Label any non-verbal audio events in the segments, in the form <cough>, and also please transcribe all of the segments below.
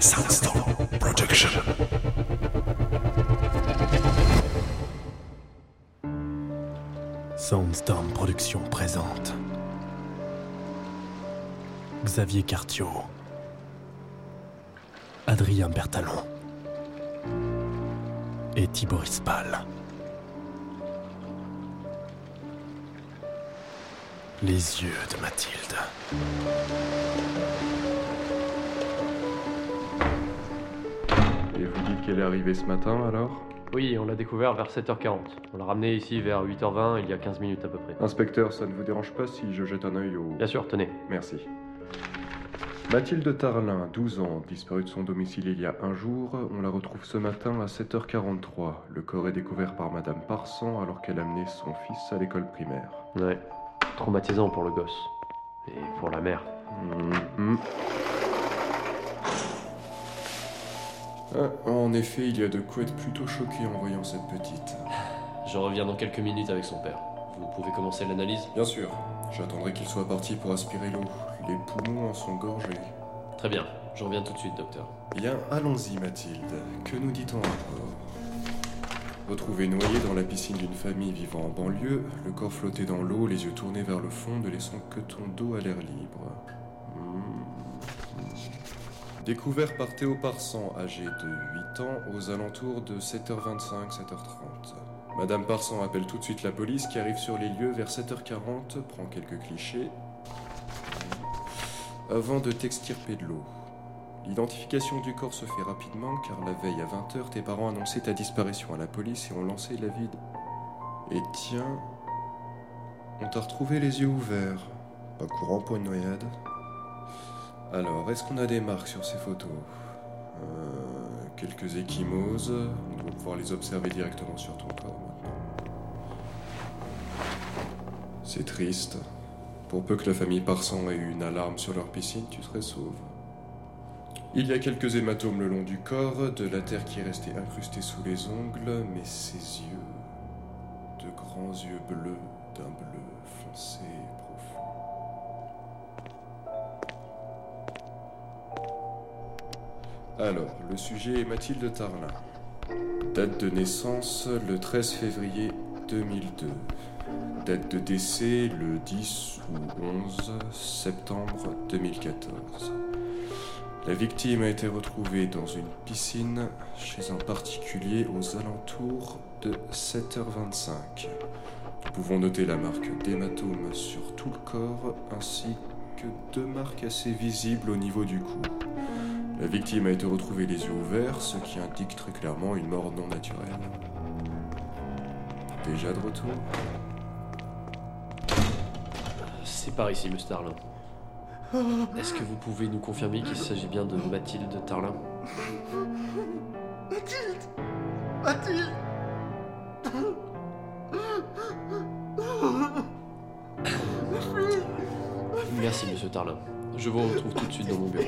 Soundstorm Production. Soundstorm Production présente Xavier Cartier, Adrien Bertalon et Thibaut Rispal. Les yeux de Mathilde. Qu'elle est arrivée ce matin alors Oui, on l'a découvert vers 7h40. On l'a ramené ici vers 8h20, il y a 15 minutes à peu près. Inspecteur, ça ne vous dérange pas si je jette un œil au... Bien sûr, tenez. Merci. Mathilde Tarlin, 12 ans, disparue de son domicile il y a un jour. On la retrouve ce matin à 7h43. Le corps est découvert par Madame Parsan alors qu'elle amenait son fils à l'école primaire. Ouais. Traumatisant pour le gosse. Et pour la mère. Mhm. Ah, en effet, il y a de quoi être plutôt choqué en voyant cette petite. Je reviens dans quelques minutes avec son père. Vous pouvez commencer l'analyse? Bien sûr, j'attendrai qu'il soit parti pour aspirer l'eau. Les poumons en sont gorgés. Très bien, je reviens tout de suite, docteur. Bien, allons-y, Mathilde. Que nous dit-on encore? Retrouvé noyé dans la piscine d'une famille vivant en banlieue, le corps flottait dans l'eau, les yeux tournés vers le fond, ne laissant que ton dos à l'air libre. Hmm. Découvert par Théo Parsan, âgé de 8 ans, aux alentours de 7h25, 7h30. Madame Parsan appelle tout de suite la police qui arrive sur les lieux vers 7h40, prend quelques clichés, avant de t'extirper de l'eau. L'identification du corps se fait rapidement car la veille à 20h, tes parents annonçaient ta disparition à la police et ont lancé la vide. Et tiens, on t'a retrouvé les yeux ouverts. Pas courant pour une noyade. Alors, est-ce qu'on a des marques sur ces photos Euh, Quelques échymoses. On doit pouvoir les observer directement sur ton corps maintenant. C'est triste. Pour peu que la famille Parsan ait eu une alarme sur leur piscine, tu serais sauve. Il y a quelques hématomes le long du corps, de la terre qui est restée incrustée sous les ongles, mais ses yeux, de grands yeux bleus, d'un bleu foncé Alors, le sujet est Mathilde Tarlin. Date de naissance le 13 février 2002. Date de décès le 10 ou 11 septembre 2014. La victime a été retrouvée dans une piscine chez un particulier aux alentours de 7h25. Nous pouvons noter la marque d'hématome sur tout le corps ainsi que deux marques assez visibles au niveau du cou. La victime a été retrouvée les yeux ouverts, ce qui indique très clairement une mort non naturelle. Déjà de retour C'est par ici, monsieur Tarlin. Est-ce que vous pouvez nous confirmer qu'il s'agit bien de Mathilde Tarlin? Mathilde Mathilde Merci, monsieur Tarlin. Je vous retrouve tout de suite dans mon bureau.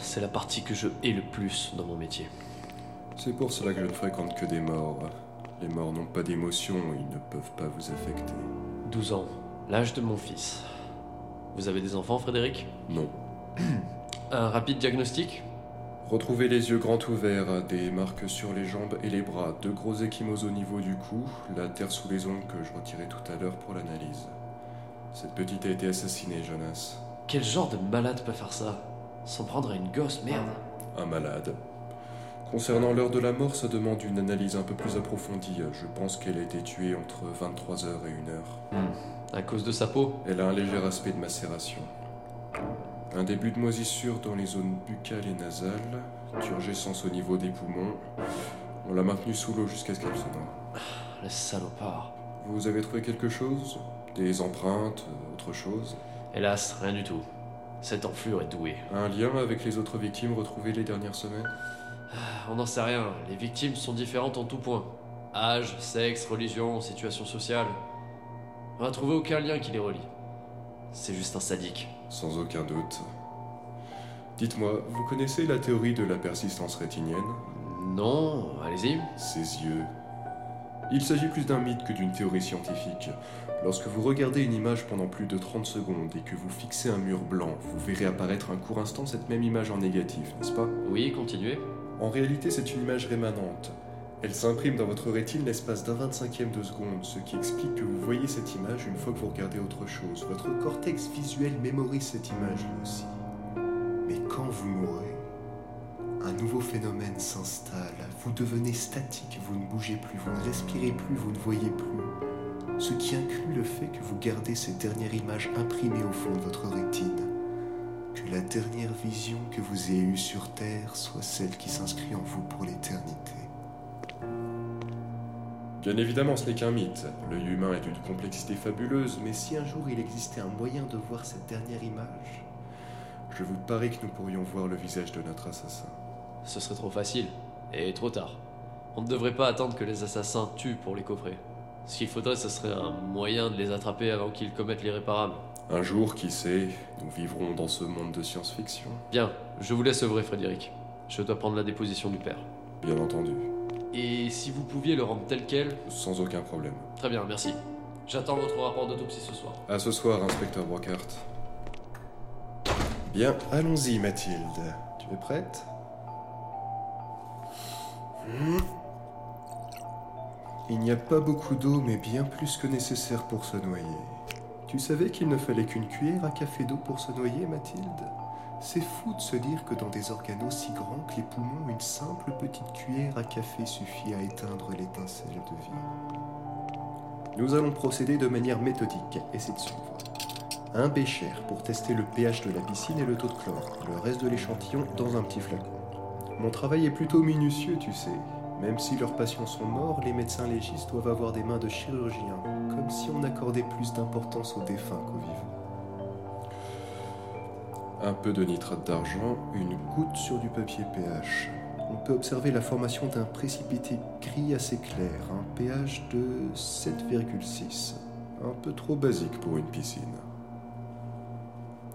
C'est la partie que je hais le plus dans mon métier. C'est pour cela que je ne fréquente que des morts. Les morts n'ont pas d'émotion, ils ne peuvent pas vous affecter. 12 ans, l'âge de mon fils. Vous avez des enfants, Frédéric? Non. Un rapide diagnostic? Retrouvez les yeux grands ouverts, des marques sur les jambes et les bras, deux gros échymoses au niveau du cou, la terre sous les ongles que je retirais tout à l'heure pour l'analyse. Cette petite a été assassinée, Jonas. Quel genre de malade peut faire ça? S'en prendre à une gosse, merde Un malade. Concernant l'heure de la mort, ça demande une analyse un peu plus approfondie. Je pense qu'elle a été tuée entre 23h et 1h. À cause de sa peau? Elle a un léger aspect de macération. Un début de moisissure dans les zones buccales et nasales, turgescence au niveau des poumons. On l'a maintenue sous l'eau jusqu'à ce qu'elle se noie. Le salopard. Vous avez trouvé quelque chose? Des empreintes Autre chose? Hélas, rien du tout. Cette enflure est douée. Un lien avec les autres victimes retrouvées les dernières semaines? On n'en sait rien. Les victimes sont différentes en tout point. Âge, sexe, religion, situation sociale. On n'a trouvé aucun lien qui les relie. C'est juste un sadique. Sans aucun doute. Dites-moi, vous connaissez la théorie de la persistance rétinienne? Non, allez-y. Ses yeux. Il s'agit plus d'un mythe que d'une théorie scientifique. Lorsque vous regardez une image pendant plus de 30 secondes et que vous fixez un mur blanc, vous verrez apparaître un court instant cette même image en négatif, n'est-ce pas? Oui, continuez. En réalité, c'est une image rémanente. Elle s'imprime dans votre rétine l'espace d'un 25e de seconde, ce qui explique que vous voyez cette image une fois que vous regardez autre chose. Votre cortex visuel mémorise cette image lui aussi. Mais quand vous mourrez, un nouveau phénomène s'installe. Vous devenez statique, vous ne bougez plus, vous ne respirez plus, vous ne voyez plus. Ce qui inclut le fait que vous gardez cette dernière image imprimée au fond de votre rétine. Que la dernière vision que vous ayez eue sur Terre soit celle qui s'inscrit en vous pour l'éternité. Bien évidemment, ce n'est qu'un mythe. L'œil humain est d'une complexité fabuleuse, mais si un jour il existait un moyen de voir cette dernière image, je vous parie que nous pourrions voir le visage de notre assassin. Ce serait trop facile. Et trop tard. On ne devrait pas attendre que les assassins tuent pour les coffrer. Ce qu'il faudrait, ce serait un moyen de les attraper avant qu'ils commettent l'irréparable. Un jour, qui sait, nous vivrons dans ce monde de science-fiction. Bien, je vous laisse œuvrer, Frédéric. Je dois prendre la déposition du père. Bien entendu. Et si vous pouviez le rendre tel quel Sans aucun problème. Très bien, merci. J'attends votre rapport d'autopsie ce soir. À ce soir, inspecteur Brockhart. Bien, allons-y, Mathilde. Tu es prête? Hmm. Il n'y a pas beaucoup d'eau, mais bien plus que nécessaire pour se noyer. Tu savais qu'il ne fallait qu'une cuillère à café d'eau pour se noyer, Mathilde? C'est fou de se dire que dans des organes aussi grands que les poumons, une simple petite cuillère à café suffit à éteindre l'étincelle de vie. Nous allons procéder de manière méthodique, et c'est de suivre. Un bécher pour tester le pH de la piscine et le taux de chlore, le reste de l'échantillon dans un petit flacon. Mon travail est plutôt minutieux, tu sais. Même si leurs patients sont morts, les médecins légistes doivent avoir des mains de chirurgien, comme si on accordait plus d'importance aux défunts qu'aux vivants. Un peu de nitrate d'argent, une goutte sur du papier pH. On peut observer la formation d'un précipité gris assez clair, un pH de 7,6. Un peu trop basique pour une piscine.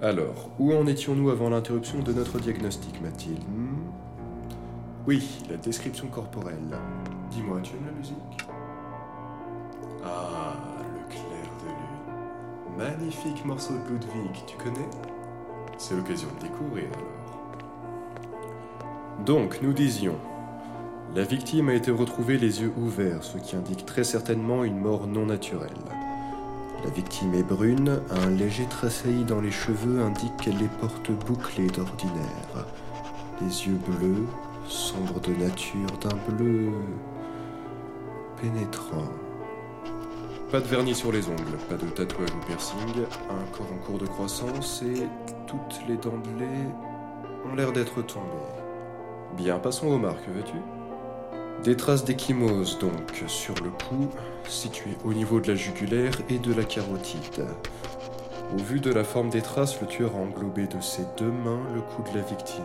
Alors, où en étions-nous avant l'interruption de notre diagnostic, Mathilde? Hmm? Oui, la description corporelle. Dis-moi, tu aimes la musique? Ah, le clair de lune. Magnifique morceau de Ludwig, tu connais? C'est l'occasion de découvrir alors. Donc, nous disions, la victime a été retrouvée les yeux ouverts, ce qui indique très certainement une mort non naturelle. La victime est brune, un léger tressaillis dans les cheveux indique qu'elle les porte bouclés d'ordinaire. Les yeux bleus, sombre de nature, d'un bleu pénétrant. Pas de vernis sur les ongles, pas de tatouage ou piercing, un corps en cours de croissance et toutes les dents de ont l'air d'être tombées. Bien, passons aux marques, veux-tu? Des traces d'échymose donc sur le cou, situées au niveau de la jugulaire et de la carotide. Au vu de la forme des traces, le tueur a englobé de ses deux mains le cou de la victime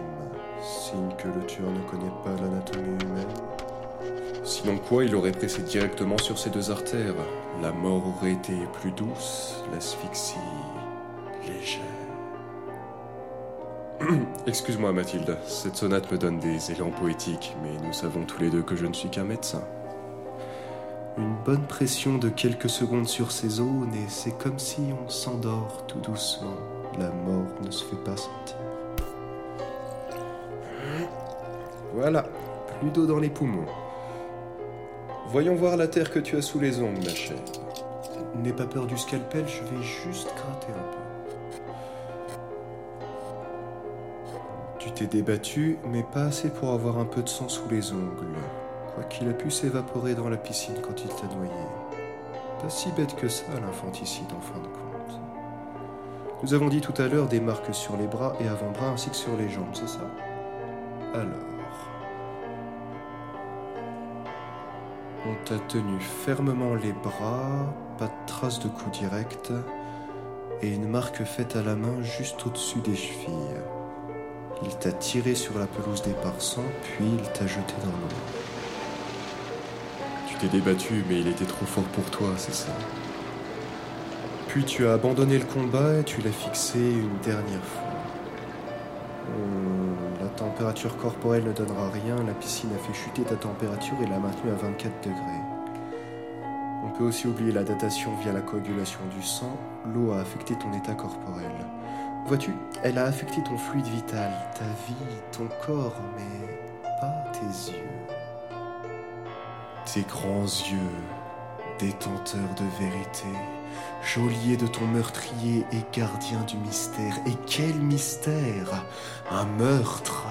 signe que le tueur ne connaît pas l'anatomie humaine. Sinon quoi, il aurait pressé directement sur ces deux artères. La mort aurait été plus douce, l'asphyxie légère. <clears throat> Excuse-moi Mathilde, cette sonate me donne des élans poétiques, mais nous savons tous les deux que je ne suis qu'un médecin. Une bonne pression de quelques secondes sur ces zones et c'est comme si on s'endort tout doucement. La mort ne se fait pas sentir. Voilà, plus d'eau dans les poumons. Voyons voir la terre que tu as sous les ongles, ma chère. N'aie pas peur du scalpel, je vais juste gratter un peu. Tu t'es débattu, mais pas assez pour avoir un peu de sang sous les ongles. Quoiqu'il a pu s'évaporer dans la piscine quand il t'a noyé. Pas si bête que ça, l'infanticide en fin de compte. Nous avons dit tout à l'heure des marques sur les bras et avant-bras ainsi que sur les jambes, c'est ça? Alors. On t'a tenu fermement les bras, pas de traces de coup direct, et une marque faite à la main juste au-dessus des chevilles. Il t'a tiré sur la pelouse des parsons, puis il t'a jeté dans l'eau. Tu t'es débattu, mais il était trop fort pour toi, c'est ça. Puis tu as abandonné le combat et tu l'as fixé une dernière fois. On l'a température corporelle ne donnera rien, la piscine a fait chuter ta température et l'a maintenue à 24 degrés. On peut aussi oublier la datation via la coagulation du sang. L'eau a affecté ton état corporel. Vois-tu, elle a affecté ton fluide vital, ta vie, ton corps, mais pas tes yeux. Tes grands yeux, détenteurs de vérité, geôlier de ton meurtrier et gardien du mystère. Et quel mystère Un meurtre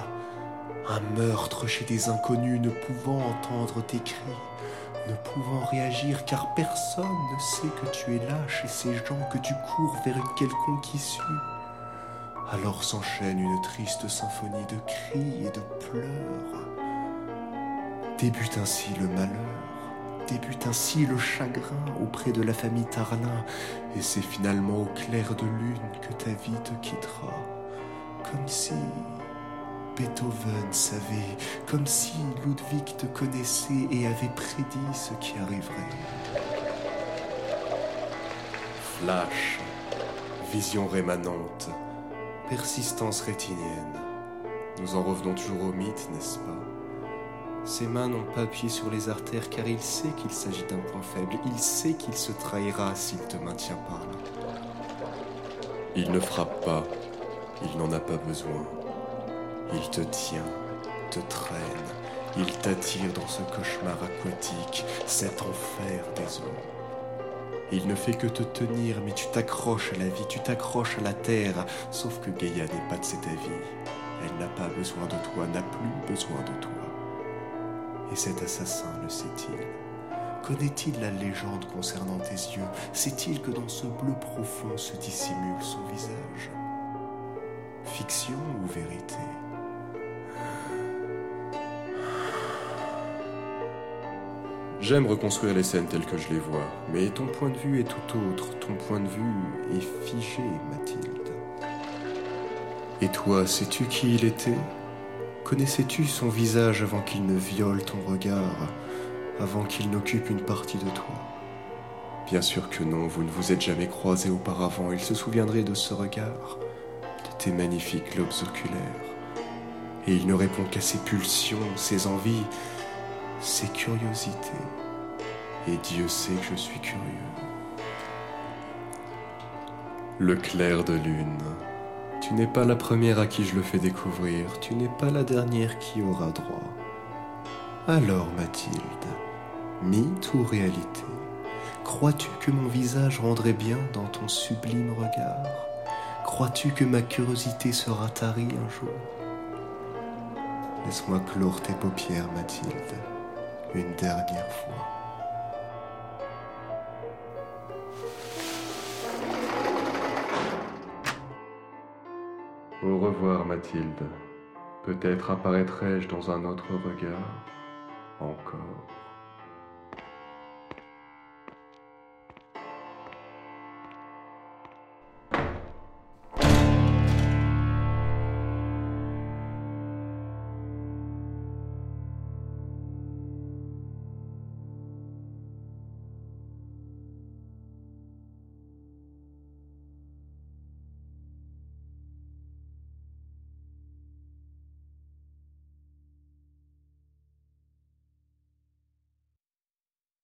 Un meurtre chez des inconnus ne pouvant entendre tes cris, ne pouvant réagir car personne ne sait que tu es là chez ces gens, que tu cours vers une quelconque issue. Alors s'enchaîne une triste symphonie de cris et de pleurs. Débute ainsi le malheur débute ainsi le chagrin auprès de la famille Tarlin, et c'est finalement au clair de lune que ta vie te quittera, comme si Beethoven savait, comme si Ludwig te connaissait et avait prédit ce qui arriverait. Flash, vision rémanente, persistance rétinienne. Nous en revenons toujours au mythe, n'est-ce pas? Ses mains n'ont pas appuyé sur les artères car il sait qu'il s'agit d'un point faible. Il sait qu'il se trahira s'il te maintient par là. Il ne frappe pas. Il n'en a pas besoin. Il te tient, te traîne. Il t'attire dans ce cauchemar aquatique, cet enfer des eaux. Il ne fait que te tenir, mais tu t'accroches à la vie, tu t'accroches à la terre. Sauf que Gaïa n'est pas de cet avis. Elle n'a pas besoin de toi, n'a plus besoin de toi. Et cet assassin le sait-il? Connaît-il la légende concernant tes yeux? Sait-il que dans ce bleu profond se dissimule son visage? Fiction ou vérité? J'aime reconstruire les scènes telles que je les vois, mais ton point de vue est tout autre. Ton point de vue est figé, Mathilde. Et toi, sais-tu qui il était? Connaissais-tu son visage avant qu'il ne viole ton regard, avant qu'il n'occupe une partie de toi? Bien sûr que non, vous ne vous êtes jamais croisés auparavant, il se souviendrait de ce regard, de tes magnifiques lobes oculaires. Et il ne répond qu'à ses pulsions, ses envies, ses curiosités. Et Dieu sait que je suis curieux. Le clair de lune. Tu n'es pas la première à qui je le fais découvrir, tu n'es pas la dernière qui aura droit. Alors, Mathilde, mythe ou réalité Crois-tu que mon visage rendrait bien dans ton sublime regard? Crois-tu que ma curiosité sera tarie un jour? Laisse-moi clore tes paupières, Mathilde, une dernière fois. Au revoir Mathilde. Peut-être apparaîtrai-je dans un autre regard encore.